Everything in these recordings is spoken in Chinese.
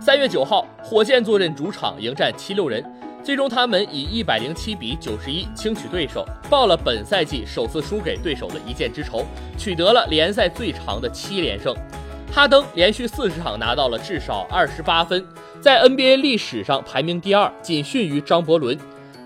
三月九号，火箭坐镇主场迎战七六人，最终他们以一百零七比九十一轻取对手，报了本赛季首次输给对手的一箭之仇，取得了联赛最长的七连胜。哈登连续四十场拿到了至少二十八分，在 NBA 历史上排名第二，仅逊于张伯伦。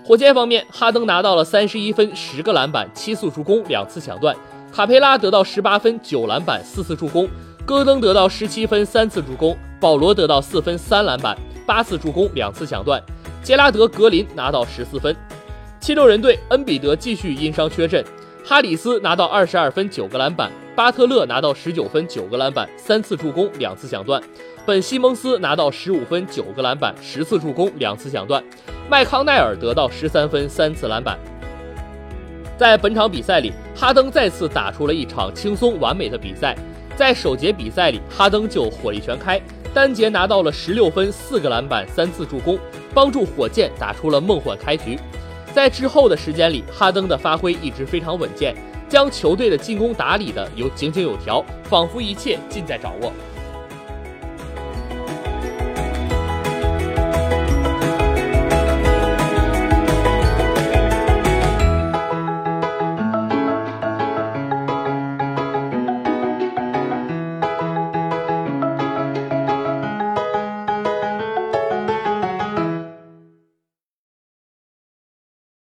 火箭方面，哈登拿到了三十一分、十个篮板、七次助攻、两次抢断；卡佩拉得到十八分、九篮板、四次助攻；戈登得到十七分、三次助攻；保罗得到四分、三篮板、八次助攻、两次抢断；杰拉德·格林拿到十四分。七六人队，恩比德继续因伤缺阵，哈里斯拿到二十二分、九个篮板。巴特勒拿到十九分、九个篮板、三次助攻、两次抢断；本西蒙斯拿到十五分、九个篮板、十次助攻、两次抢断；麦康奈尔得到十三分、三次篮板。在本场比赛里，哈登再次打出了一场轻松完美的比赛。在首节比赛里，哈登就火力全开，单节拿到了十六分、四个篮板、三次助攻，帮助火箭打出了梦幻开局。在之后的时间里，哈登的发挥一直非常稳健。将球队的进攻打理的有井井有条，仿佛一切尽在掌握。